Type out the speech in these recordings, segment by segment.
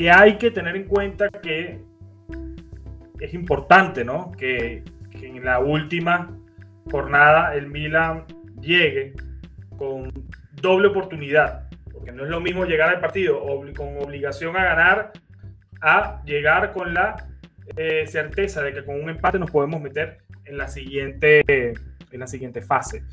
que hay que tener en cuenta que es importante, ¿no? Que, en la última jornada el Milan llegue con doble oportunidad, porque no es lo mismo llegar al partido con obligación a ganar a llegar con la eh, certeza de que con un empate nos podemos meter en la siguiente, en la siguiente fase.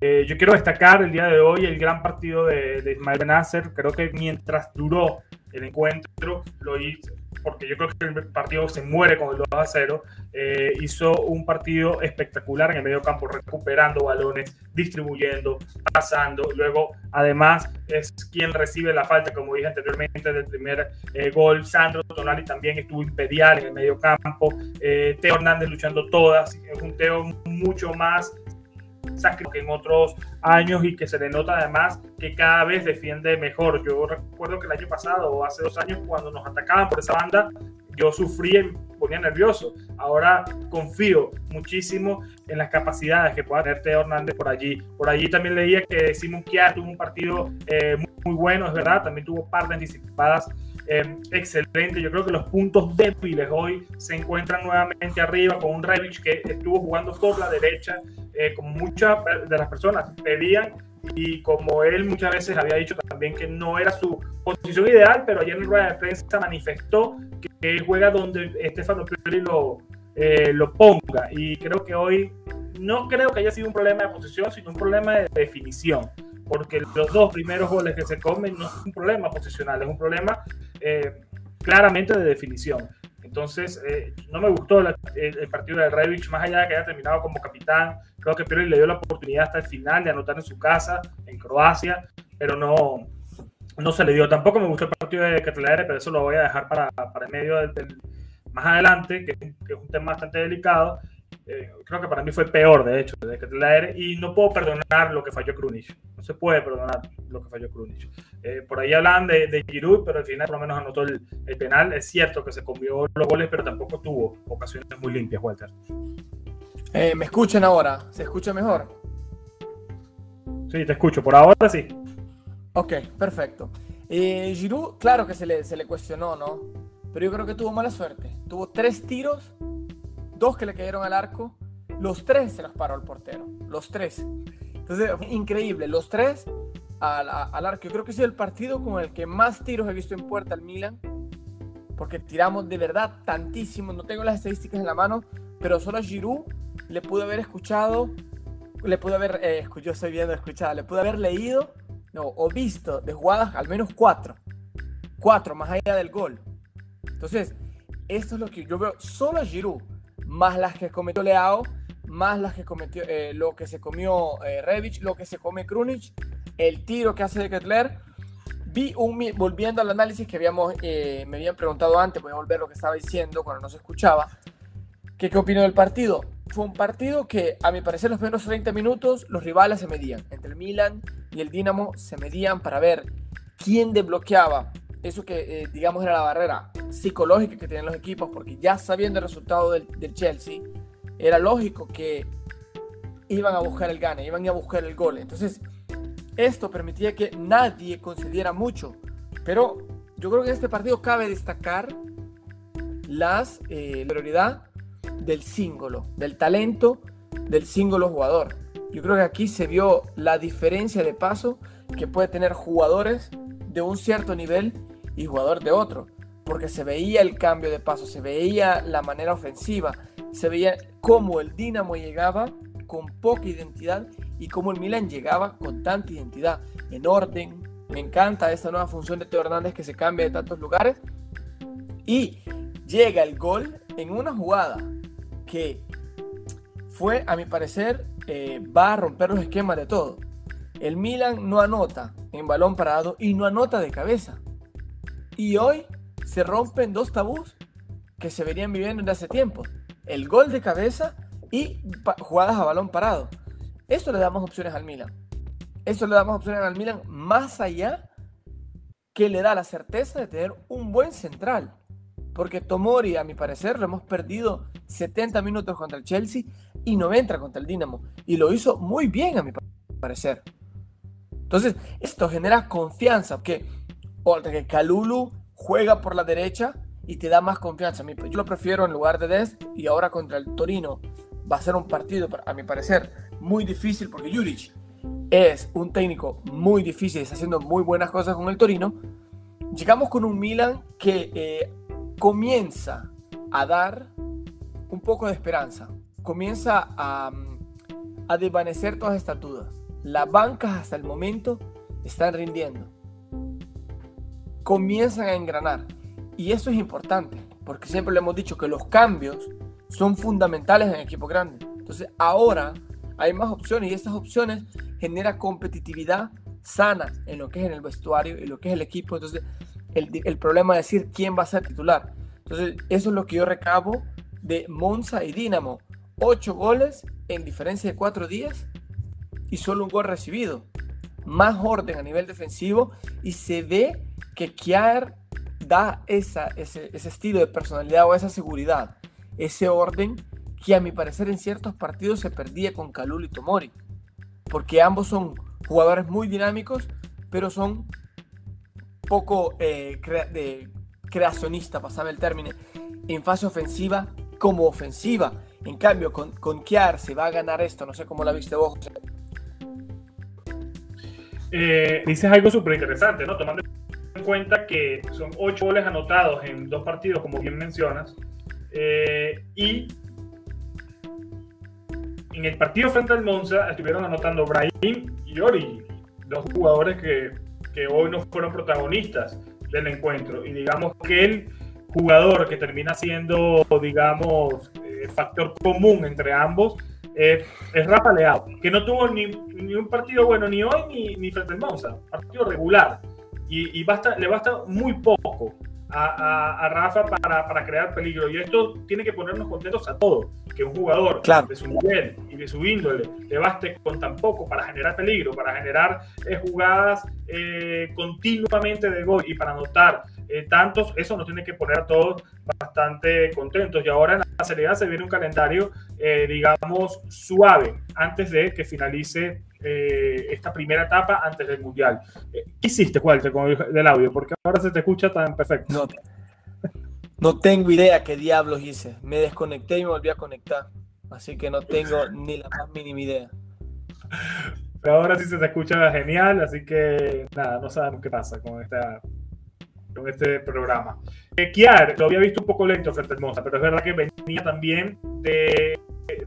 Eh, yo quiero destacar el día de hoy el gran partido de, de Ismael Nasser. Creo que mientras duró el encuentro, lo hizo, porque yo creo que el partido se muere con el 2 a 0. Eh, hizo un partido espectacular en el medio campo, recuperando balones, distribuyendo, pasando. Luego, además, es quien recibe la falta, como dije anteriormente, del primer eh, gol. Sandro Tonali también estuvo imperial en el medio campo. Eh, Teo Hernández luchando todas. Es un Teo mucho más que en otros años y que se le nota además que cada vez defiende mejor. Yo recuerdo que el año pasado o hace dos años cuando nos atacaban por esa banda, yo sufría y ponía nervioso. Ahora confío muchísimo en las capacidades que pueda tener Teo Hernández por allí. Por allí también leía que Simon Kiar tuvo un partido eh, muy, bueno, es verdad, también tuvo par de anticipadas eh, excelente. Yo creo que los puntos débiles hoy se encuentran nuevamente arriba con un Revich que estuvo jugando por la derecha, eh, como muchas de las personas pedían y como él muchas veces había dicho también que no era su posición ideal, pero ayer en rueda de prensa manifestó que, juega donde Estefano Pioli lo, eh, lo ponga y creo que hoy no creo que haya sido un problema de posición, sino un problema de definición porque los dos primeros goles que se comen no es un problema posicional, es un problema eh, claramente de definición. Entonces, eh, no me gustó el, partido de Revich, más allá de que haya terminado como capitán. Creo que Pirlo le dio la oportunidad hasta el final de anotar en su casa, en Croacia, pero no, no se le dio. Tampoco me gustó el partido de Catelaere, pero eso lo voy a dejar para, para el medio del, más adelante, que, que es un tema bastante delicado. Eh, creo que para mí fue peor, de hecho, desde que la y no puedo perdonar lo que falló Krunic. No se puede perdonar lo que falló Krunic. Eh, por ahí hablan de, de, Giroud, pero al final por lo menos anotó el, penal. Es cierto que se comió los goles, pero tampoco tuvo ocasiones muy limpias, Walter. Eh, ¿Me escuchan ahora? ¿Se escucha mejor? Sí, te escucho. Por ahora sí. Ok, perfecto. Giroud, claro que se le, se le cuestionó, ¿no? Pero yo creo que tuvo mala suerte. Tuvo tres tiros dos que le cayeron al arco, los tres se los paró el portero, los tres. Entonces, increíble, los tres al, arco. Yo creo que es el partido con el que más tiros he visto en puerta al Milan, porque tiramos de verdad tantísimo. No tengo las estadísticas en la mano, pero solo a Giroud le pude haber escuchado, le pude haber, eh, yo estoy viendo escuchado, le pude haber leído no, o visto de jugadas al menos cuatro. Cuatro, más allá del gol. Entonces, esto es lo que yo veo. Solo a Giroud más las que cometió Leao, más las que cometió, eh, lo que se comió eh, Revich, lo que se come Krunic, el tiro que hace de Kettler. Vi un, volviendo al análisis que habíamos, eh, me habían preguntado antes, voy a volver lo que estaba diciendo cuando no se escuchaba, que qué opinó del partido. Fue un partido que, a mi parecer, los primeros 30 minutos los rivales se medían. Entre el Milan y el Dinamo se medían para ver quién desbloqueaba eso que, eh, digamos, era la barrera psicológica que tienen los equipos, porque ya sabiendo el resultado del, Chelsea, era lógico que iban a buscar el gane, iban a buscar el gol. Entonces, esto permitía que nadie concediera mucho. Pero yo creo que en este partido cabe destacar las, eh, la prioridad del símbolo, del talento del símbolo jugador. Yo creo que aquí se vio la diferencia de paso que puede tener jugadores de un cierto nivel y jugador de otro, porque se veía el cambio de paso, se veía la manera ofensiva, se veía cómo el Dinamo llegaba con poca identidad y cómo el Milan llegaba con tanta identidad, en orden. Me encanta esta nueva función de Teo Hernández que se cambia de tantos lugares y llega el gol en una jugada que fue, a mi parecer, eh, va a romper los esquemas de todo. El Milan no anota en balón parado y no anota de cabeza. Y hoy se rompen dos tabús que se venían viviendo desde hace tiempo. El gol de cabeza y jugadas a balón parado. Esto le damos opciones al Milan. Esto le damos opciones al Milan más allá que le da la certeza de tener un buen central. Porque Tomori, a mi parecer, lo hemos perdido 70 minutos contra el Chelsea y 90 contra el Dinamo. Y lo hizo muy bien, a mi parecer. Entonces, esto genera confianza, porque que Calulu juega por la derecha y te da más confianza. Yo lo prefiero en lugar de Dest y ahora contra el Torino va a ser un partido, a mi parecer, muy difícil porque Juric es un técnico muy difícil, está haciendo muy buenas cosas con el Torino. Llegamos con un Milan que eh, comienza a dar un poco de esperanza, comienza a, a desvanecer todas estas dudas. Las bancas hasta el momento están rindiendo, comienzan a engranar. Y eso es importante, porque siempre le hemos dicho que los cambios son fundamentales en equipo grande. Entonces ahora hay más opciones y esas opciones generan competitividad sana en lo que es en el vestuario y lo que es el equipo. Entonces el, el problema es decir quién va a ser titular. Entonces eso es lo que yo recabo de Monza y Dinamo. Ocho goles en diferencia de cuatro días y solo un gol recibido. Más orden a nivel defensivo y se ve que Kiar da ese, ese estilo de personalidad o esa seguridad, ese orden que a mi parecer en ciertos partidos se perdía con Kalul y Tomori, porque ambos son jugadores muy dinámicos, pero son poco eh, creacionista, pasame el término, en fase ofensiva como ofensiva. En cambio, con, con Kiar se va a ganar esto, no sé cómo la viste vos. Eh, dices algo súper interesante, ¿no? Tomando en cuenta que son ocho goles anotados en dos partidos, como bien mencionas, eh, y en el partido frente al Monza estuvieron anotando Brahim y Ori, dos jugadores que, que hoy no fueron protagonistas del encuentro. Y digamos que el jugador que termina siendo, digamos, eh, factor común entre ambos es Rafa Leao, que no tuvo ni, ni, un partido bueno ni hoy ni, ni frente al Monza, partido regular. Y, y basta, le basta muy poco a, Rafa para, para, crear peligro. Y esto tiene que ponernos contentos a todos. Que un jugador de su nivel y de su índole le baste con tan poco para generar peligro, para generar eh, jugadas eh, continuamente de gol y para anotar eh, tantos, eso nos tiene que poner a todos bastante contentos. Y ahora en la seriedad se viene un calendario, digamos, suave antes de que finalice eh, esta primera etapa antes del Mundial. Eh, ¿Qué hiciste, Walter, con el del audio? Porque ahora se te escucha tan perfecto. No, no tengo idea qué diablos hice. Me desconecté y me volví a conectar. Así que no tengo ni la más mínima idea. Pero ahora sí se te escucha genial, así que nada, no sabemos qué pasa con esta con este programa. Eh, Kiar lo había visto un poco lento frente Monza, pero es verdad que venía también de,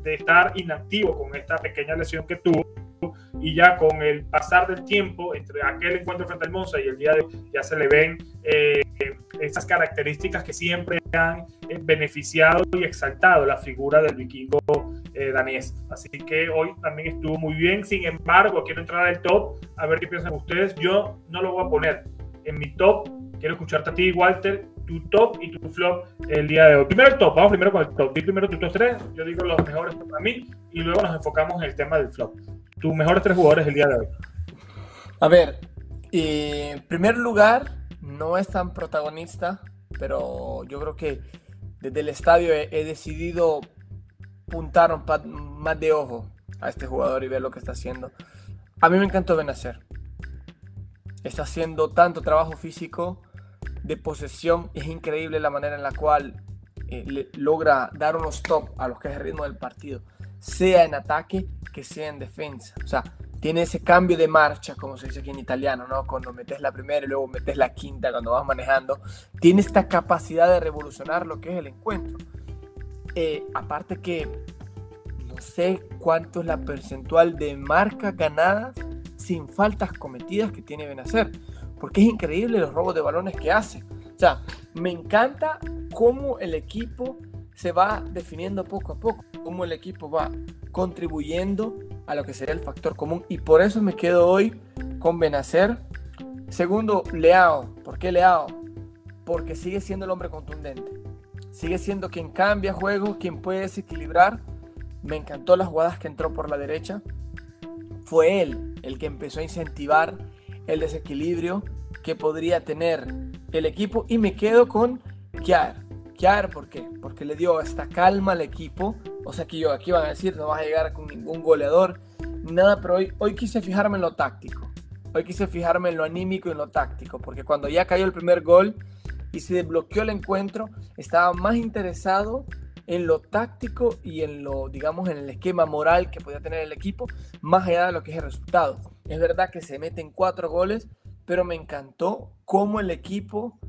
de estar inactivo con esta pequeña lesión que tuvo y ya con el pasar del tiempo entre aquel encuentro frente al Monza y el día de hoy ya se le ven eh, esas características que siempre han eh, beneficiado y exaltado la figura del vikingo eh, danés. Así que hoy también estuvo muy bien. Sin embargo, quiero entrar al top a ver qué piensan ustedes. Yo no lo voy a poner en mi top. Quiero escucharte a ti, Walter, tu top y tu flop el día de hoy. Primero el top, vamos primero con el top. Di primero tu top 3, yo digo los mejores para mí y luego nos enfocamos en el tema del flop tus mejores tres jugadores el día de hoy. A ver, en primer lugar, no es tan protagonista, pero yo creo que desde el estadio he, decidido puntar un más de ojo a este jugador y ver lo que está haciendo. A mí me encantó Benacer. Está haciendo tanto trabajo físico de posesión. Es increíble la manera en la cual eh, logra dar unos stop a los que es el ritmo del partido, sea en ataque que sea en defensa. O sea, tiene ese cambio de marcha, como se dice aquí en italiano, ¿no? Cuando metes la primera y luego metes la quinta cuando vas manejando. Tiene esta capacidad de revolucionar lo que es el encuentro. Eh, aparte que no sé cuánto es la percentual de marcas ganadas sin faltas cometidas que tiene Benacer. Porque es increíble los robos de balones que hace. O sea, me encanta cómo el equipo se va definiendo poco a poco, cómo el equipo va contribuyendo a lo que sería el factor común. Y por eso me quedo hoy con Benacer. Segundo, Leao. ¿Por qué Leao? Porque sigue siendo el hombre contundente. Sigue siendo quien cambia juego, quien puede desequilibrar. Me encantó las jugadas que entró por la derecha. Fue él el que empezó a incentivar el desequilibrio que podría tener el equipo. Y me quedo con Kiar. ¿por qué? Porque le dio esta calma al equipo. O sea, que yo aquí van a decir, no vas a llegar con ningún goleador, nada, pero hoy, hoy quise fijarme en lo táctico. Hoy quise fijarme en lo anímico y en lo táctico, porque cuando ya cayó el primer gol, y se desbloqueó el encuentro, estaba más interesado en lo táctico y en lo, digamos, en el esquema moral que podía tener el equipo, más allá de lo que es el resultado. Es verdad que se meten cuatro goles, pero me encantó cómo el equipo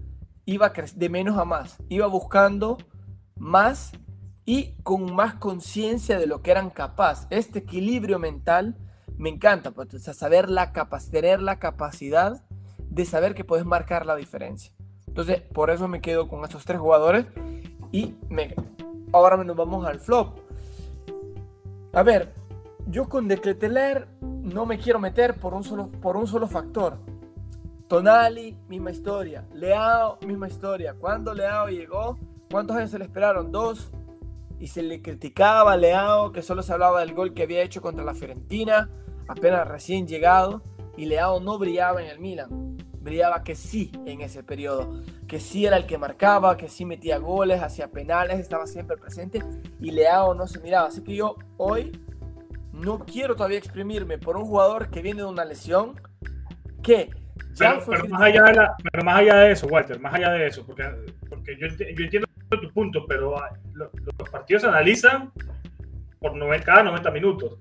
iba de menos a más, iba buscando más y con más conciencia de lo que eran capaces. Este equilibrio mental me encanta, pues, saber la tener la capacidad de saber que puedes marcar la diferencia. Entonces, por eso me quedo con estos tres jugadores y me, ahora nos vamos al flop. A ver, yo con Decleteler no me quiero meter por un solo, por un solo factor. Tonali, misma historia. Leao, misma historia. Cuando Leao llegó, ¿cuántos años se le esperaron? Dos. Y se le criticaba a Leao que solo se hablaba del gol que había hecho contra la Fiorentina, apenas recién llegado. Y Leao no brillaba en el Milan. Brillaba que sí en ese periodo. Que sí era el que marcaba, que sí metía goles, hacía penales, estaba siempre presente. Y Leao no se miraba. Así que yo hoy no quiero todavía exprimirme por un jugador que viene de una lesión que pero, más allá de pero más allá de eso, Walter, más allá de eso, porque, porque yo, yo entiendo tu punto, pero ah, los, partidos se analizan por cada 90 minutos.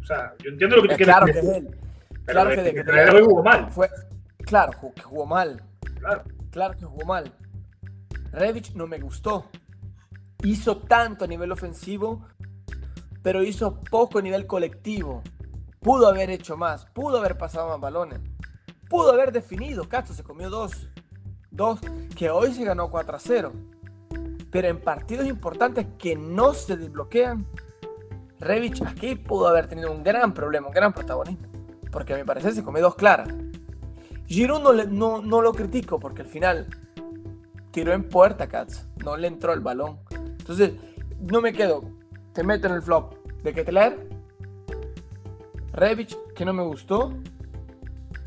o sea, yo entiendo lo que tú quieres claro decir. Que es él. claro que, de, que, jugó mal. Fue, claro, que jugó mal. Claro. Claro que jugó mal. Revich no me gustó. Hizo tanto a nivel ofensivo, pero hizo poco a nivel colectivo. Pudo haber hecho más, pudo haber pasado más balones pudo haber definido. Castro se comió dos. Dos que hoy se ganó 4 a 0. Pero en partidos importantes que no se desbloquean, Revich aquí pudo haber tenido un gran problema, un gran protagonismo. Porque a mi parecer se comió dos claras. Giroud no, no, lo critico porque al final tiró en puerta, Katz. No le entró el balón. Entonces, no me quedo. Te meto en el flop de Ketler. Revich, que no me gustó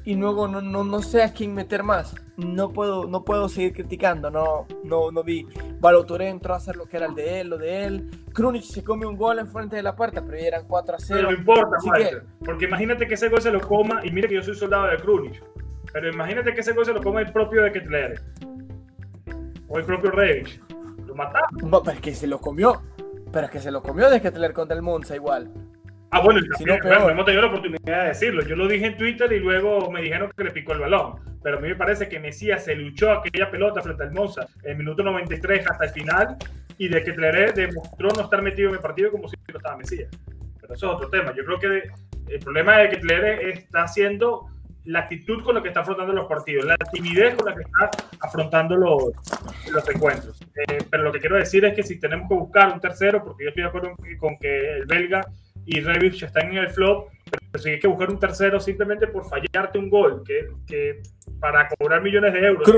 y luego no, no, no sé a quién meter más. No puedo, no puedo seguir criticando, no, no, no vi. Baloturé entró a hacer lo que era el de él, lo de él. Krunic se come un gol en frente de la puerta, pero ya eran 4 a 0. Pero no importa, porque imagínate que ese gol se lo coma, y mire que yo soy soldado de Krunic, pero imagínate que ese gol se lo coma el propio de Ketler. O el propio Reyes. Lo mataron. No, pero es que se lo comió. Pero es que se lo comió de Ketler contra el Monza igual. Ah, bueno, si no, hemos tenido la oportunidad de decirlo. Yo lo dije en Twitter y luego me dijeron que le picó el balón. Pero a mí me parece que Mesías se luchó aquella pelota frente al Monza en el minuto 93 hasta el final y de que Tleré demostró no estar metido en el partido como si no estaba Mesías. Pero eso es otro tema. Yo creo que el problema de que Tleré está haciendo la actitud con la que está afrontando los partidos, la timidez con la que está afrontando los, los encuentros. Eh, pero lo que quiero decir es que si tenemos que buscar un tercero, porque yo estoy de acuerdo con que el belga y Revich están en el flop, pero si hay que buscar un tercero simplemente por fallarte un gol, que, que para cobrar millones de euros,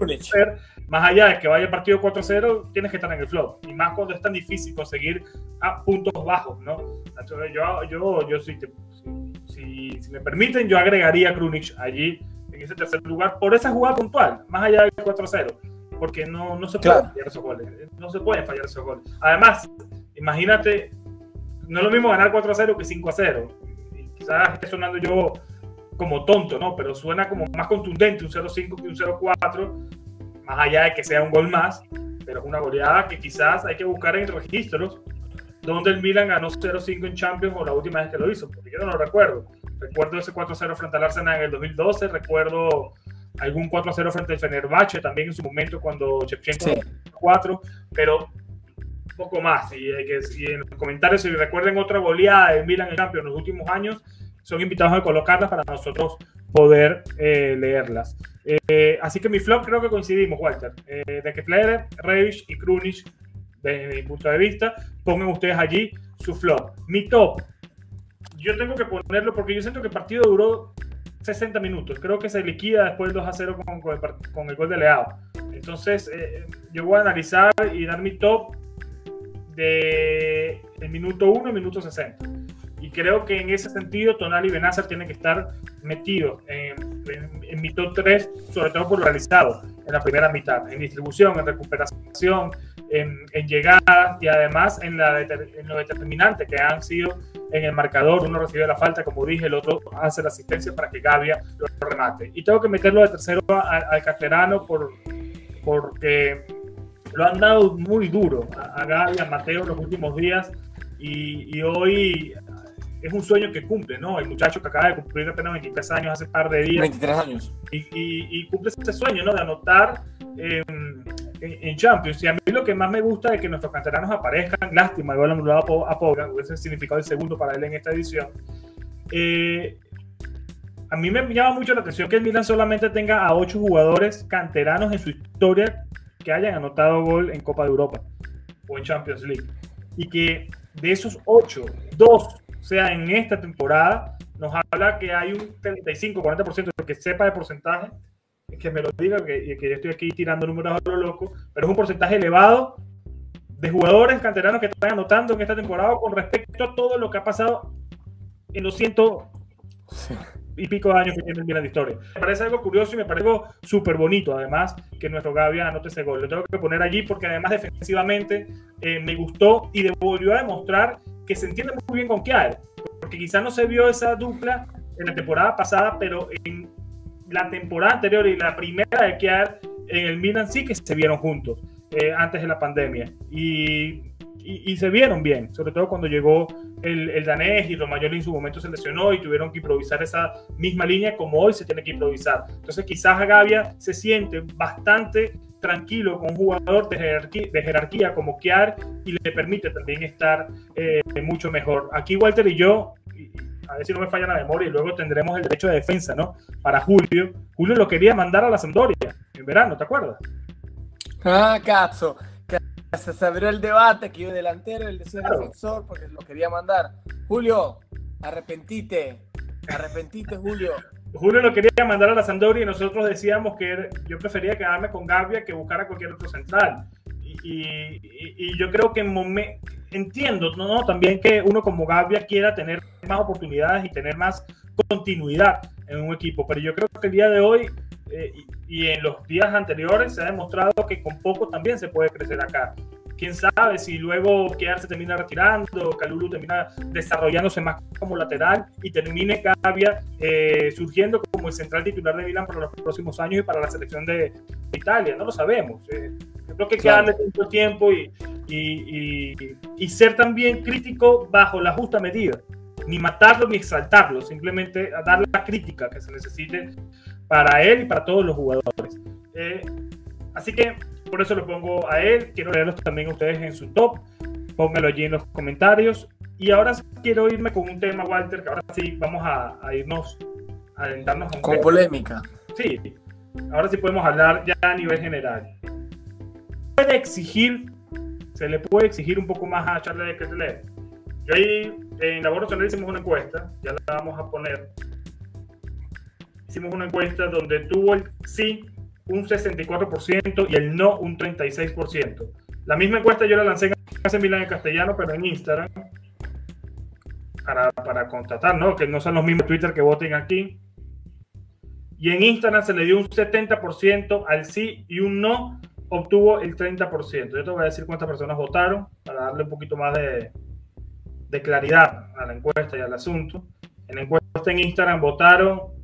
más allá de que vaya partido 4-0, tienes que estar en el flop. Y más cuando es tan difícil conseguir a puntos bajos, ¿no? Entonces yo, yo, yo si, si, si, me permiten, yo agregaría a Krunic allí en ese tercer lugar por esa jugada puntual, más allá del 4-0. Porque no, no se pueden fallar esos goles. No se pueden fallar esos goles. Además, imagínate no es lo mismo ganar 4 a 0 que 5 a 0. Y quizás esté sonando yo como tonto, ¿no? Pero suena como más contundente un 0-5 que un 0-4, más allá de que sea un gol más, pero es una goleada que quizás hay que buscar en registros donde el Milan ganó 0-5 en Champions o la última vez que lo hizo, porque yo no lo recuerdo. Recuerdo ese 4-0 frente al Arsenal en el 2012, recuerdo algún 4-0 frente al Fenerbahce también en su momento cuando Shevchenko 4, pero poco más. Y, en los comentarios, si recuerden otra goleada de Milan en Champions en los últimos años, son invitados a colocarlas para nosotros poder eh, leerlas. Eh, así que mi flop creo que coincidimos, Walter. Eh, de que Flair, Reich y Krunic, desde mi punto de vista, pongan ustedes allí su flop. Mi top, yo tengo que ponerlo porque yo siento que el partido duró 60 minutos. Creo que se liquida después del 2 a 0 con, el, gol de Leao. Entonces, yo voy a analizar y dar mi top de el minuto 1 y minuto 60. Y creo que en ese sentido Tonali y Benazar que estar metidos en, en, mi top 3, sobre todo por realizado en la primera mitad, en distribución, en recuperación, en, en llegada y además en, la, en lo determinante que han sido en el marcador. Uno recibe la falta, como dije, el otro hace la asistencia para que Gavia lo remate. Y tengo que meterlo de tercero al, al por porque lo han dado muy duro a, a y a Mateo los últimos días y, hoy es un sueño que cumple, ¿no? El muchacho que acaba de cumplir apenas 23 años hace un par de días. 23 años. Y, cumple ese sueño, ¿no? De anotar en, en, Champions. Y a mí lo que más me gusta es que nuestros canteranos aparezcan. Lástima, igual han a, a Poga, hubiese significado el segundo para él en esta edición. Eh, a mí me llama mucho la atención que el Milan solamente tenga a ocho jugadores canteranos en su historia que hayan anotado gol en Copa de Europa o en Champions League. Y que de esos ocho, dos sea en esta temporada, nos habla que hay un 35-40% que sepa de porcentaje, que me lo diga, que, que yo estoy aquí tirando números a lo loco, pero es un porcentaje elevado de jugadores canteranos que están anotando en esta temporada con respecto a todo lo que ha pasado en los ciento y pico de años que tiene el Milan de historia. Me parece algo curioso y me parece algo súper bonito, además, que nuestro Gavia anote ese gol. Lo tengo que poner allí porque además defensivamente eh, me gustó y volvió a demostrar que se entiende muy bien con Kiar, porque quizá no se vio esa dupla en la temporada pasada, pero en la temporada anterior y la primera de Kiar en el Milan sí que se vieron juntos eh, antes de la pandemia. Y se vieron bien, sobre todo cuando llegó el, el danés y Romagnoli en su momento se lesionó y tuvieron que improvisar esa misma línea como hoy se tiene que improvisar. Entonces quizás Gavia se siente bastante tranquilo con un jugador de jerarquía, de jerarquía como Kiar y le permite también estar eh, mucho mejor. Aquí Walter y yo, a ver si no me falla la memoria, y luego tendremos el derecho de defensa, ¿no? Para Julio. Julio lo quería mandar a la Sampdoria en verano, ¿te acuerdas? Ah, cazzo se abrió el debate que yo delantero, el de ser defensor, porque lo quería mandar. Julio, arrepentite, arrepentite, Julio. Julio lo quería mandar a la Sampdoria y nosotros decíamos que yo prefería quedarme con Gavia que buscar a cualquier otro central. Y, yo creo que en entiendo ¿no? también que uno como Gavia quiera tener más oportunidades y tener más continuidad en un equipo, pero yo creo que el día de hoy eh, y, en los días anteriores se ha demostrado que con poco también se puede crecer acá. Quién sabe si luego Kiar se termina retirando, Calulu termina desarrollándose más como lateral y termine Cavia eh, surgiendo como el central titular de Milan para los próximos años y para la selección de Italia. No lo sabemos. Eh. Yo creo que hay que darle tiempo, tiempo y, y, y ser también crítico bajo la justa medida ni matarlo ni exaltarlo, simplemente dar la crítica que se necesite para él y para todos los jugadores. Eh, así que por eso lo pongo a él. Quiero leerlos también a ustedes en su top. Pónganlo allí en los comentarios. Y ahora quiero irme con un tema, Walter, que ahora sí vamos a, irnos, a adentrarnos a un Con polémica. Sí, ahora sí podemos hablar ya a nivel general. Puede exigir, se le puede exigir un poco más a Charles de Ketteler. Y ahí en Labor Nacional hicimos una encuesta, ya la vamos a poner hicimos una encuesta donde tuvo el sí un 64% y el no un 36%. La misma encuesta yo la lancé en Milán en castellano, pero en Instagram, para, para constatar, ¿no? Que no son los mismos Twitter que voten aquí. Y en Instagram se le dio un 70% al sí y un no obtuvo el 30%. Yo te voy a decir cuántas personas votaron para darle un poquito más de, de claridad a la encuesta y al asunto. En la encuesta en Instagram votaron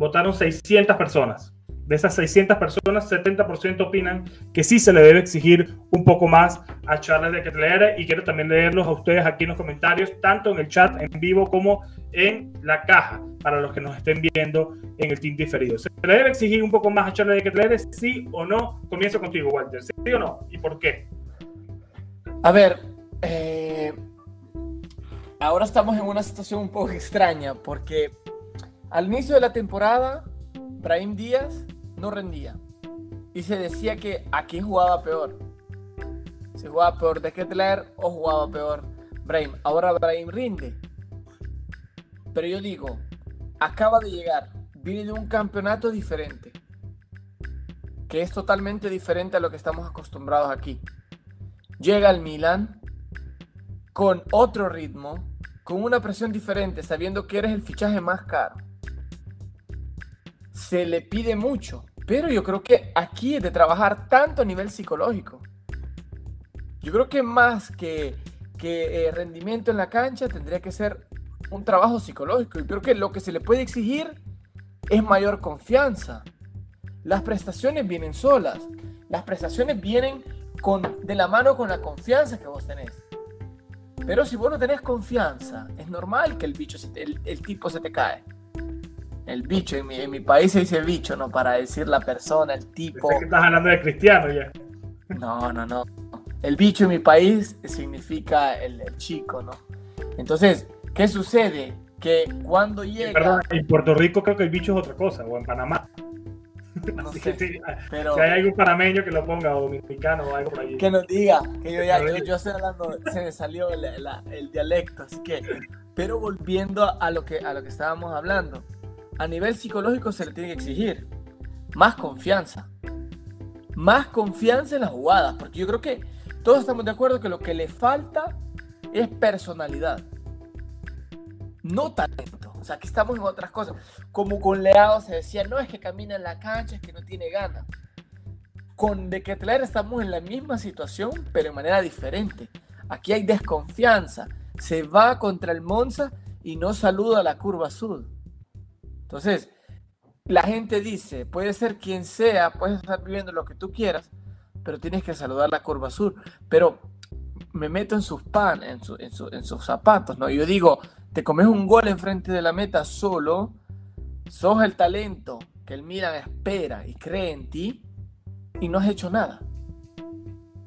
votaron 600 personas. De esas 600 personas, 70% opinan que sí se le debe exigir un poco más a Charles de Ketlere y quiero también leerlos a ustedes aquí en los comentarios, tanto en el chat en vivo como en la caja, para los que nos estén viendo en el team diferido. ¿Se le debe exigir un poco más a Charles de Ketlere, sí o no? Comienzo contigo, Walter. ¿Sí o no? ¿Y por qué? A ver, eh, ahora estamos en una situación un poco extraña porque al inicio de la temporada, Brahim Díaz no rendía. Y se decía que aquí jugaba peor. Si jugaba peor de Kettler o jugaba peor Brahim. Ahora Brahim rinde. Pero yo digo, acaba de llegar. Viene de un campeonato diferente. Que es totalmente diferente a lo que estamos acostumbrados aquí. Llega al Milan con otro ritmo, con una presión diferente, sabiendo que eres el fichaje más caro se le pide mucho, pero yo creo que aquí es de trabajar tanto a nivel psicológico. Yo creo que más que, que eh, rendimiento en la cancha tendría que ser un trabajo psicológico. Y creo que lo que se le puede exigir es mayor confianza. Las prestaciones vienen solas. Las prestaciones vienen con, de la mano con la confianza que vos tenés. Pero si vos no tenés confianza, es normal que el bicho, el, el tipo se te cae. El bicho, en mi, en mi, país se dice bicho, ¿no? Para decir la persona, el tipo. que estás hablando de cristiano ya. No, no, no. El bicho en mi país significa el, el chico, ¿no? Entonces, ¿qué sucede? Que cuando llega. Perdón, en Puerto Rico creo que el bicho es otra cosa, o en Panamá. No sé, que sí, pero- si hay algún panameño que lo ponga o dominicano o algo por ahí. que nos diga, que yo ya, yo, yo estoy hablando, se me salió la- el dialecto, así que, pero volviendo a lo, que, a lo que estábamos hablando, a nivel psicológico se le tiene que exigir más confianza, más confianza en las jugadas, porque yo creo que todos estamos de acuerdo que lo que le falta es personalidad, no talento, o sea, que estamos en otras cosas, como con Leao se decía, no es que camina en la cancha, es que no tiene ganas con De Ketelaere estamos en la misma situación, pero de manera diferente. Aquí hay desconfianza. Se va contra el Monza y no saluda a la curva sur. Entonces, la gente dice, puede ser quien sea, puedes estar viviendo lo que tú quieras, pero tienes que saludar la curva sur. Pero me meto en sus pan, en, su- en su- en sus zapatos, ¿no? Yo digo, te comes un gol enfrente de la meta solo, sos el talento que el Milan espera y cree en ti, y no has hecho nada.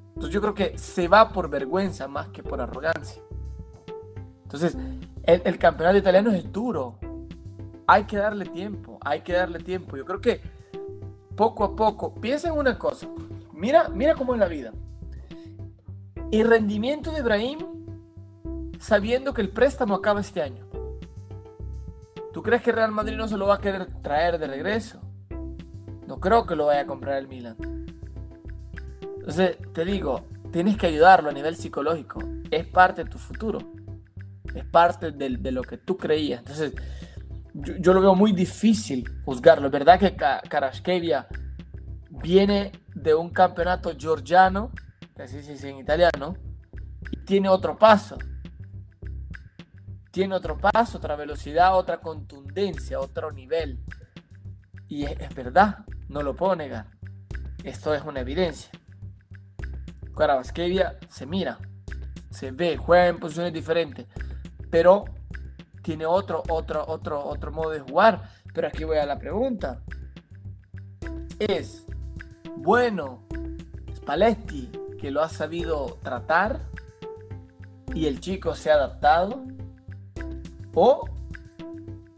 Entonces yo creo que se va por vergüenza más que por arrogancia. Entonces, el, el campeonato italiano es duro. Hay que darle tiempo, hay que darle tiempo. Yo creo que poco a poco, piensa en una cosa. Mira, mira cómo es la vida. El rendimiento de Ibrahim sabiendo que el préstamo acaba este año. ¿Tú crees que Real Madrid no se lo va a querer traer de regreso? No creo que lo vaya a comprar el Milan. Entonces, te digo, tienes que ayudarlo a nivel psicológico. Es parte de tu futuro. Es parte de, lo que tú creías. Entonces, yo, lo veo muy difícil juzgarlo. Es verdad que Ka- Karaskevia viene de un campeonato georgiano, que así se dice en italiano, y tiene otro paso. Tiene otro paso, otra velocidad, otra contundencia, otro nivel. Y es, verdad, no lo puedo negar. Esto es una evidencia. Kvaratskhelia se mira, se ve, juega en posiciones diferentes, pero tiene otro, otro, otro, otro modo de jugar. Pero aquí voy a la pregunta. ¿Es bueno Spalletti que lo ha sabido tratar y el chico se ha adaptado? ¿O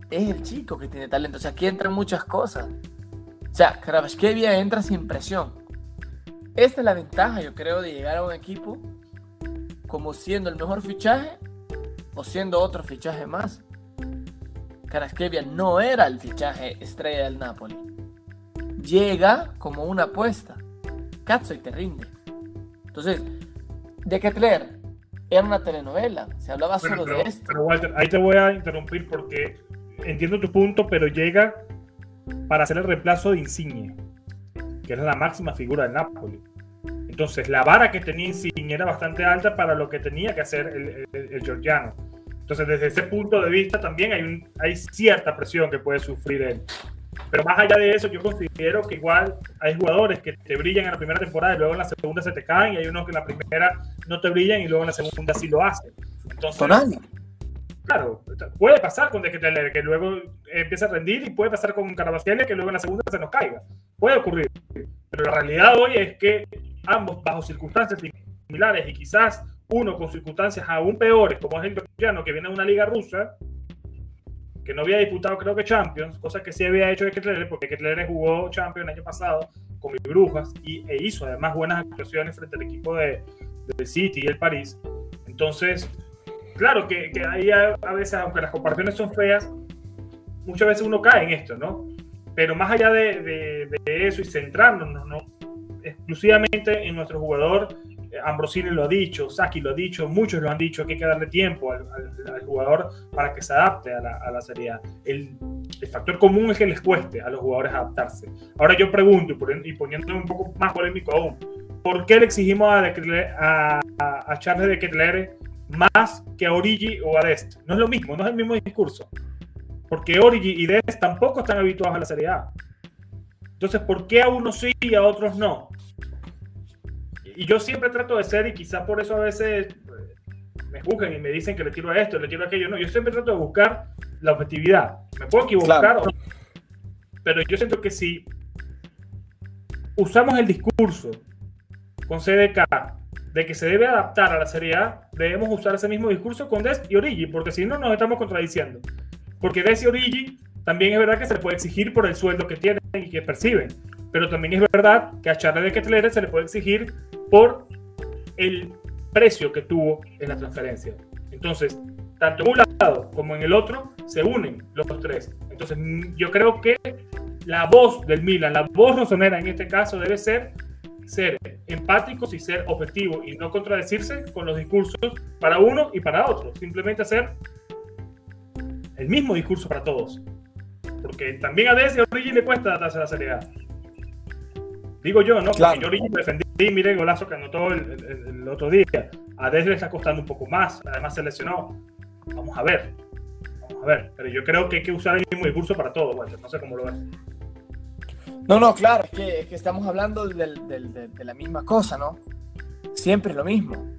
es el chico que tiene talento? O sea, aquí entran muchas cosas. O sea, Kvaratskhelia entra sin presión. Esta es la ventaja, yo creo, de llegar a un equipo como siendo el mejor fichaje o siendo otro fichaje más. Kvaratskhelia no era el fichaje estrella del Napoli. Llega como una apuesta. Cazzo y te rinde. Entonces, de Ketler era una telenovela. Se hablaba Bueno, solo pero, de esto. pero, Walter, ahí te voy a interrumpir porque entiendo tu punto, pero llega para hacer el reemplazo de Insigne, que es la máxima figura del Napoli. Entonces, la vara que tenía Insigne era bastante alta para lo que tenía que hacer el, el, el georgiano. Entonces, desde ese punto de vista también hay, un, hay cierta presión que puede sufrir él. Pero más allá de eso, yo considero que igual hay jugadores que te brillan en la primera temporada y luego en la segunda se te caen, y hay unos que en la primera no te brillan y luego en la segunda sí lo hacen. Entonces, Tonali. Claro, puede pasar con De Ketelaere, que luego empieza a rendir y puede pasar con Carabasquelia que luego en la segunda se nos caiga. Puede ocurrir. Pero la realidad hoy es que ambos bajo circunstancias similares y quizás uno con circunstancias aún peores, como es el georgiano que viene de una liga rusa, que no había disputado creo que Champions, cosa que sí había hecho de Ketelaere, porque Ketelaere jugó Champions el año pasado con mis brujas y, e hizo además buenas actuaciones frente al equipo de, de City y el París. Entonces, claro que, que ahí a, veces, aunque las comparaciones son feas, muchas veces uno cae en esto, ¿no? Pero más allá de, de, de eso y centrándonos, ¿no? Exclusivamente en nuestro jugador, Ambrosini lo ha dicho, Saki lo ha dicho, muchos lo han dicho, que hay que darle tiempo al, jugador para que se adapte a la, Serie A. El, factor común es que les cueste a los jugadores adaptarse. Ahora yo pregunto, y poniéndome un poco más polémico aún, ¿por qué le exigimos a, a, Charles de Ketelaere más que a Origi o a Dest. No es lo mismo, no es el mismo discurso. Porque Origi y Dest tampoco están habituados a la Serie A. Entonces, ¿por qué a unos sí y a otros no? Y yo siempre trato de ser, y quizás por eso a veces eh, me juzgan y me dicen que le tiro a esto, le tiro a aquello. No, yo siempre trato de buscar la objetividad. Me puedo equivocar, pero yo siento que si usamos el discurso con CDK de que se debe adaptar a la Serie A, debemos usar ese mismo discurso con Des y Origi, porque si no nos estamos contradiciendo. Porque Des y Origi también es verdad que se le puede exigir por el sueldo que tienen y que perciben, pero también es verdad que a Charles de Kettler se le puede exigir por el precio que tuvo en la transferencia. Entonces, tanto en un lado como en el otro se unen los tres. Entonces, yo creo que la voz del Milan, la voz rosonera en este caso debe ser ser empáticos y ser objetivos y no contradecirse con los discursos para uno y para otro. Simplemente hacer el mismo discurso para todos. Porque también a Desi y a Origi le cuesta adaptarse a la seriedad. Digo yo, ¿no? Porque yo Origi defendí, mire el golazo que anotó el, otro día. A Desi le está costando un poco más. Además se lesionó. Vamos a ver. Vamos a ver. Pero yo creo que hay que usar el mismo discurso para todos, No sé cómo lo ves. No, no, claro, es que, estamos hablando de la misma cosa, ¿no? Siempre es lo mismo.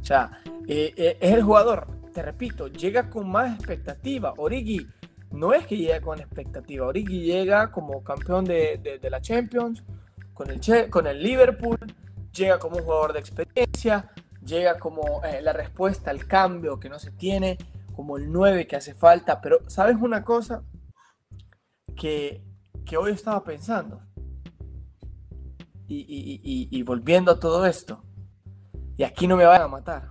O sea, eh, eh, es el jugador, te repito, llega con más expectativa. Origi no es que llegue con expectativa, Origi llega como campeón de, la Champions, con el, con el Liverpool, llega como un jugador de experiencia, llega como eh, la respuesta al cambio que no se tiene, como el 9 que hace falta. Pero, ¿sabes una cosa? Que que hoy estaba pensando. Y, volviendo a todo esto. Y aquí no me van a matar.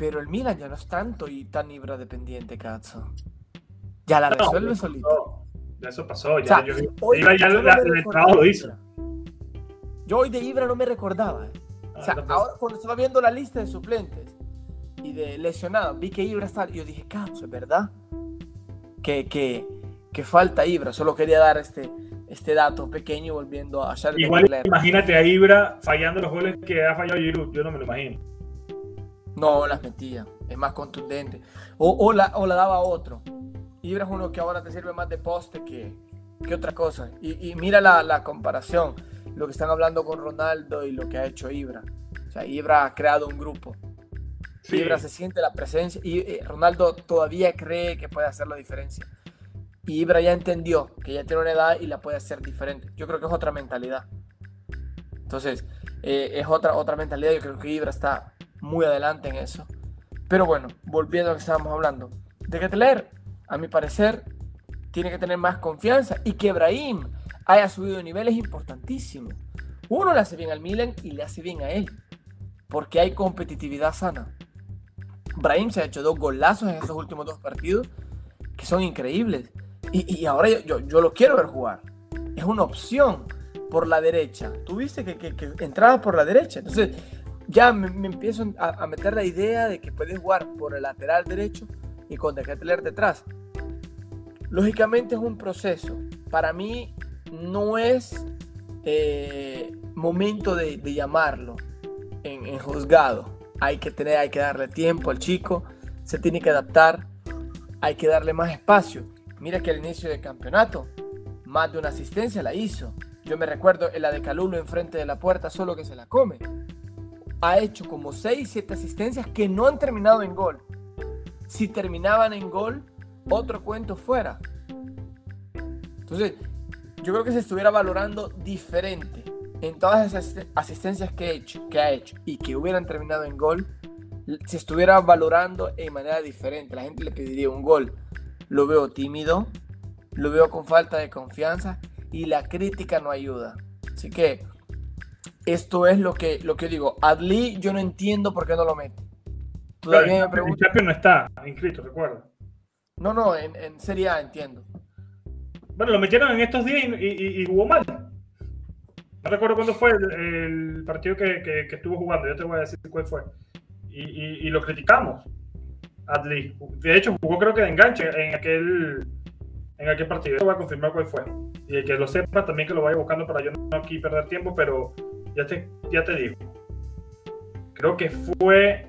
Pero el Milan ya no es tanto y tan Ibra dependiente, cazzo. Ya la resuelve solito. Ya eso pasó. Ya, yo, Ibra ya el trabajo lo hizo. Yo hoy de Ibra no me recordaba. ¿eh? o sea, ahora cuando estaba viendo la lista de suplentes y de lesionados, vi que Ibra. Y yo dije, cazzo, ¿es verdad? que, que, falta Ibra. Solo quería dar este, este dato pequeño volviendo a Charles Igual imagínate a Ibra fallando los goles que ha fallado Giroud. Yo no me lo imagino. No, las metía. Es más contundente. O, la, o la daba a otro. Ibra es uno que ahora te sirve más de poste que, que otra cosa. Y, mira la, la, comparación. Lo que están hablando con Ronaldo y lo que ha hecho Ibra. O sea, Ibra ha creado un grupo. Ibra se siente la presencia y eh, Ronaldo todavía cree que puede hacer la diferencia. Y Ibra ya entendió que ya tiene una edad y la puede hacer diferente. Yo creo que es otra mentalidad. Entonces, eh, es otra, otra mentalidad. Yo creo que Ibra está muy adelante en eso. Pero bueno, volviendo a lo que estábamos hablando. De Ketler, a mi parecer, tiene que tener más confianza y que Ibrahim haya subido de nivel es importantísimo. Uno le hace bien al Milan y le hace bien a él. Porque hay competitividad sana. Brahim se ha hecho dos golazos en esos últimos dos partidos que son increíbles. Y, ahora yo, lo quiero ver jugar. Es una opción por la derecha. Tú viste que, que, entraba por la derecha. Entonces ya me, empiezo a, meter la idea de que puedes jugar por el lateral derecho y con tener detrás. Lógicamente es un proceso. Para mí no es eh, momento de, llamarlo en juzgado hay que tener, hay que darle tiempo al chico, se tiene que adaptar, hay que darle más espacio. Mira que al inicio del campeonato, más de una asistencia la hizo. Yo me recuerdo en la de Calulo enfrente de la puerta, solo que se la come. Ha hecho como 6, 7 asistencias que no han terminado en gol. Si terminaban en gol, otro cuento fuera. Entonces, yo creo que se estuviera valorando diferente en todas esas asistencias que, he ha hecho y que hubieran terminado en gol, se estuviera valorando de manera diferente. La gente le pediría un gol. Lo veo tímido, lo veo con falta de confianza y la crítica no ayuda. Así que esto es lo que, lo que digo. Adli, yo no entiendo por qué no lo mete. Todavía me pregunto. El no está inscrito, recuerda. No, no, en, en Serie A entiendo. Bueno, lo metieron en estos días y, y jugó mal. No recuerdo cuándo fue el, partido que, que, estuvo jugando, yo te voy a decir cuál fue. Y, y, lo criticamos. Adli. De hecho, jugó creo que de enganche en aquel, en aquel partido. Yo voy a confirmar cuál fue. Y el que lo sepa también que lo vaya buscando para yo no aquí perder tiempo, pero ya te, ya te digo. Creo que fue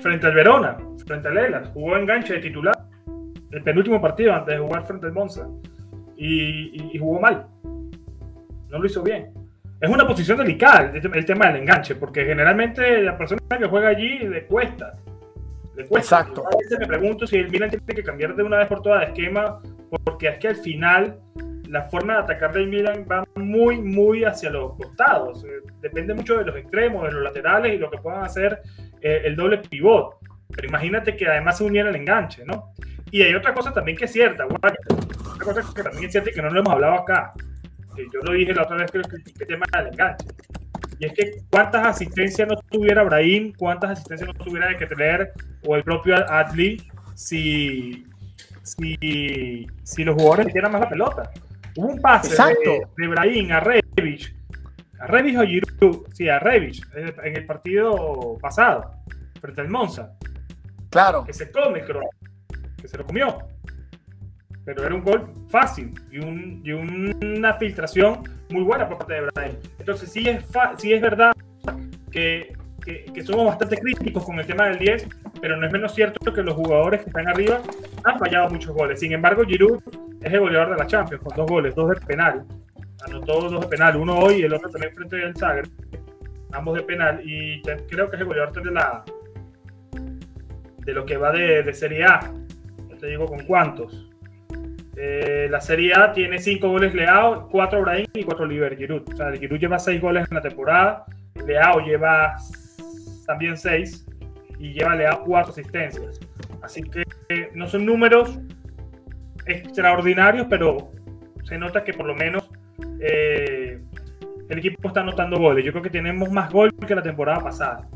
frente al Verona, frente al Elas. Jugó enganche de titular. El penúltimo partido antes de jugar frente al Monza. y, jugó mal. No lo hizo bien. Es una posición delicada el, tema del enganche, porque generalmente la persona que juega allí le cuesta. Le cuesta. Exacto. A veces me pregunto si el Milan tiene que cambiar de una vez por todas de esquema, porque es que al final la forma de atacar del Milan va muy, muy hacia los costados. Eh, depende mucho de los extremos, de los laterales y lo que puedan hacer eh, el doble pivot. Pero imagínate que además se uniera el enganche, ¿no? Y hay otra cosa también que es cierta, otra cosa que también es cierta y que no lo hemos hablado acá. Yo lo dije la otra vez que el tema del enganche. Y es que cuántas asistencias no tuviera Brahim, cuántas asistencias no tuviera de que tener o el propio Adli si, si, si los jugadores metieran más la pelota. Hubo un pase de, de Brahim a Revich, a Revich o Giroud, sí, a Revich, en el partido pasado, frente al Monza. Claro. Que se come, creo, que se lo comió. Pero era un gol fácil y, un, y una filtración muy buena por parte de Brahim. Entonces, sí es, sí es verdad que, que, somos bastante críticos con el tema del 10, pero no es menos cierto que los jugadores que están arriba han fallado muchos goles. Sin embargo, Giroud es el goleador de la Champions con dos goles, dos de penal. Anotó dos de penal, uno hoy y el otro también frente al Zagreb. Ambos de penal. Y creo que es el goleador de la de lo que va de, de Serie A. No te digo con cuántos. Eh, la Serie A tiene cinco goles Leao, cuatro Brahim y cuatro Oliver Giroud. O sea, Giroud lleva seis goles en la temporada. Leao lleva también seis y lleva Leao cuatro asistencias. Así que eh, no son números extraordinarios, pero se nota que por lo menos eh, el equipo está anotando goles. Yo creo que tenemos más goles que la temporada pasada,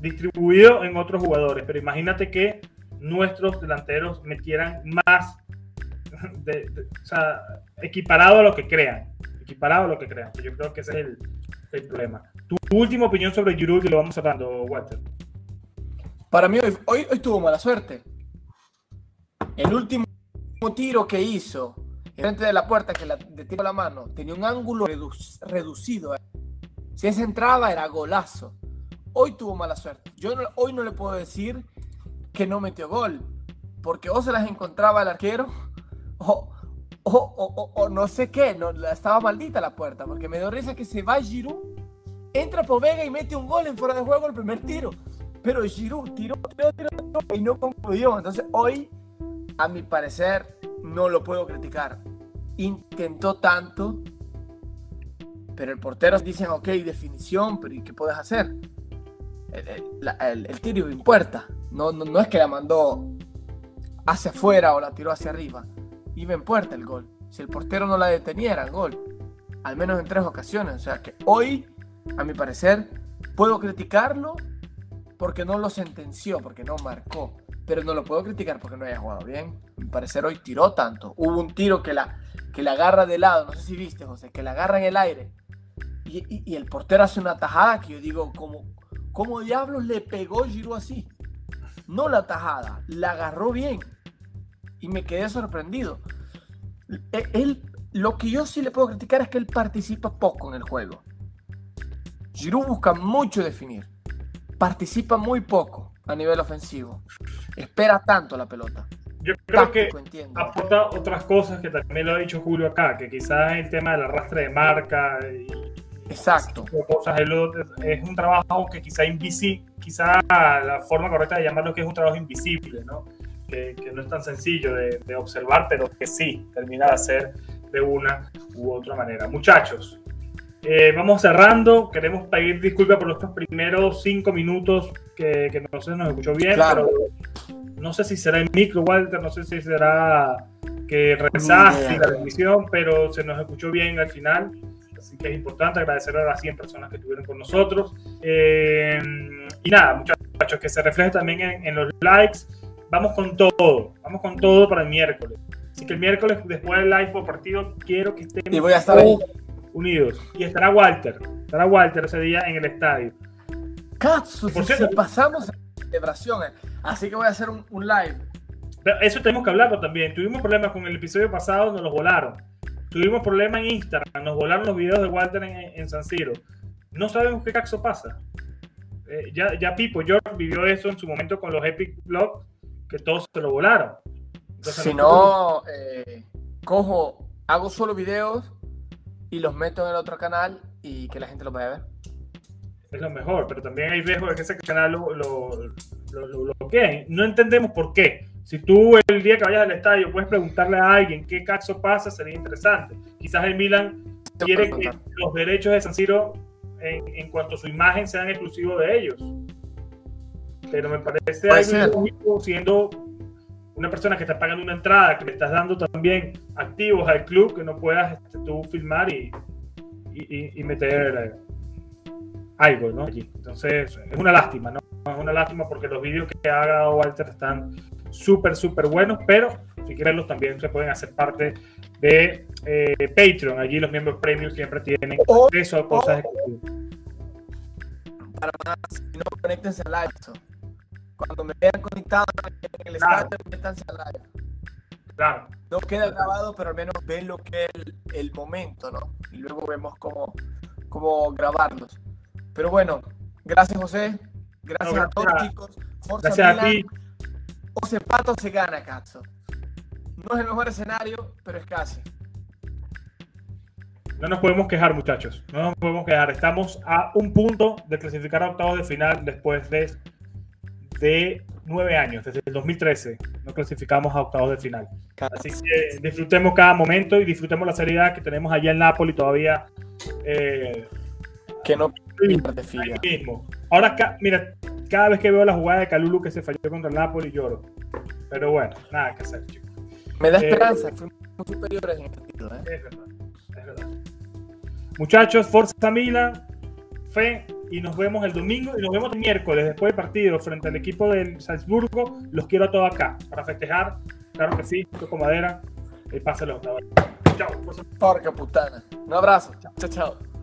distribuido en otros jugadores. Pero imagínate que nuestros delanteros metieran más, o sea, equiparado a lo que crean. Equiparado a lo que crean. Yo creo que ese es el, problema. Tu última opinión sobre Giroud y lo vamos hablando, Walter. Para mí hoy, hoy, tuvo mala suerte. El último tiro que hizo frente de la puerta que la, de tiro la mano tenía un ángulo reducido. Si ese entraba era golazo. Hoy tuvo mala suerte. Yo hoy no le puedo decir que no metió gol, porque o se las encontraba el arquero o, o, no sé qué, no, estaba maldita la puerta, porque me dio risa que se va Giroud, entra Povega y mete un gol en fuera de juego el primer tiro. Pero Giroud tiró, tiró, tiró, tiró y no concluyó. Entonces hoy a mi parecer, no lo puedo criticar. Intentó tanto, pero el portero dice, ok, definición, pero ¿y qué puedes hacer? El, el, tiro en puerta. No, no, no, es que la mandó hacia afuera o la tiró hacia arriba. Iba en puerta el gol. Si el portero no la detenía, era gol. Al menos en tres ocasiones. O sea que hoy, a mi parecer, puedo criticarlo porque no lo sentenció, porque no marcó pero no lo puedo criticar porque no haya jugado bien. Mi parecer hoy tiró tanto. Hubo un tiro que la, que la agarra de lado, no sé si viste, José, que la agarra en el aire. Y, el portero hace una tajada que yo digo, ¿cómo, cómo diablos le pegó Giroud así? No la tajada, la agarró bien. Y me quedé sorprendido. E, él, lo que yo sí le puedo criticar es que él participa poco en el juego. Giroud busca mucho definir. Participa muy poco a nivel ofensivo. Espera tanto la pelota. Yo creo que aporta otras cosas que también lo ha dicho Julio acá, que quizás el tema del arrastre de marca y Exacto. Cosas, es un trabajo que quizá invisible, quizá la forma correcta de llamarlo que es un trabajo invisible, ¿no? Que, no es tan sencillo de, de, observar, pero que sí termina de hacer de una u otra manera. Muchachos, eh, vamos cerrando. Queremos pedir disculpas por nuestros primeros cinco minutos que, que no se nos escuchó bien. Pero no sé si será el micro, Walter, no sé si será que rezaste la transmisión, pero se nos escuchó bien al final. Así que es importante agradecer a las 100 personas que estuvieron con nosotros. Eh, y nada, muchachos, que se refleje también en, los likes. Vamos con todo, vamos con todo para el miércoles. Así que el miércoles, después del live por partido, quiero que estén. Y voy a estar ahí unidos. Y estará Walter, estará Walter ese día en el estadio. Caso, por cierto, pasamos a celebración, así que voy a hacer un, live. eso tenemos que hablarlo también. Tuvimos problemas con el episodio pasado, nos los volaron. Tuvimos problemas en Instagram, nos volaron los videos de Walter en, San Siro. No sabemos qué caso pasa. Eh, ya, ya Pipo George vivió eso en su momento con los Epic Vlogs, que todos se lo volaron. si no, eh, cojo hago solo videos y los meto en el otro canal y que la gente los vaya a ver. Es lo mejor, pero también hay riesgo de que ese canal lo, lo, lo, lo bloqueen. No entendemos por qué. Si tú el día que vayas al estadio puedes preguntarle a alguien qué caso pasa, sería interesante. Quizás el Milan quiere que los derechos de San Siro en, en cuanto a su imagen sean exclusivos de ellos. Pero me parece algo siendo una persona que está pagando una entrada, que le estás dando también activos al club, que no puedas este, tú filmar y, y, y meter algo, ¿no? Entonces, es una lástima, ¿no? Es una lástima porque los vídeos que ha grabado Walter están súper, súper buenos, pero si quieren también se pueden hacer parte de eh, Patreon. Allí los miembros premium siempre tienen acceso a cosas Para más, si no, conéctense al live. Cuando me vean conectado en el claro. conéctense al live. Claro. No queda grabado, pero al menos ven lo que es el, el momento, ¿no? Y luego vemos cómo, cómo grabarlos. Pero bueno, gracias José, gracias no, a todos chicos. Forza gracias Milan. a ti. O se pato se gana, Cazzo. No es el mejor escenario, pero es casi. No nos podemos quejar, muchachos. No nos podemos quejar. Estamos a un punto de clasificar a octavos de final después de, de nueve años. Desde el 2013 no clasificamos a octavos de final. Así que disfrutemos cada momento y disfrutemos la seriedad que tenemos allá en Napoli todavía. Eh, que no mismo. Ahora, mira, cada vez que veo la jugada de Calulu que se falló contra el Napoli, lloro. Pero bueno, nada que hacer, chicos. Me da eh, esperanza, fuimos superiores en el partido. ¿eh? Es verdad, es verdad. Muchachos, Forza Milan, fe, y nos vemos el domingo y nos vemos el miércoles después del partido frente al equipo del Salzburgo. Los quiero a todos acá para festejar. Claro que sí, toco madera. Y pásalo. Chao. Porca putana. Un abrazo. Chao, chao.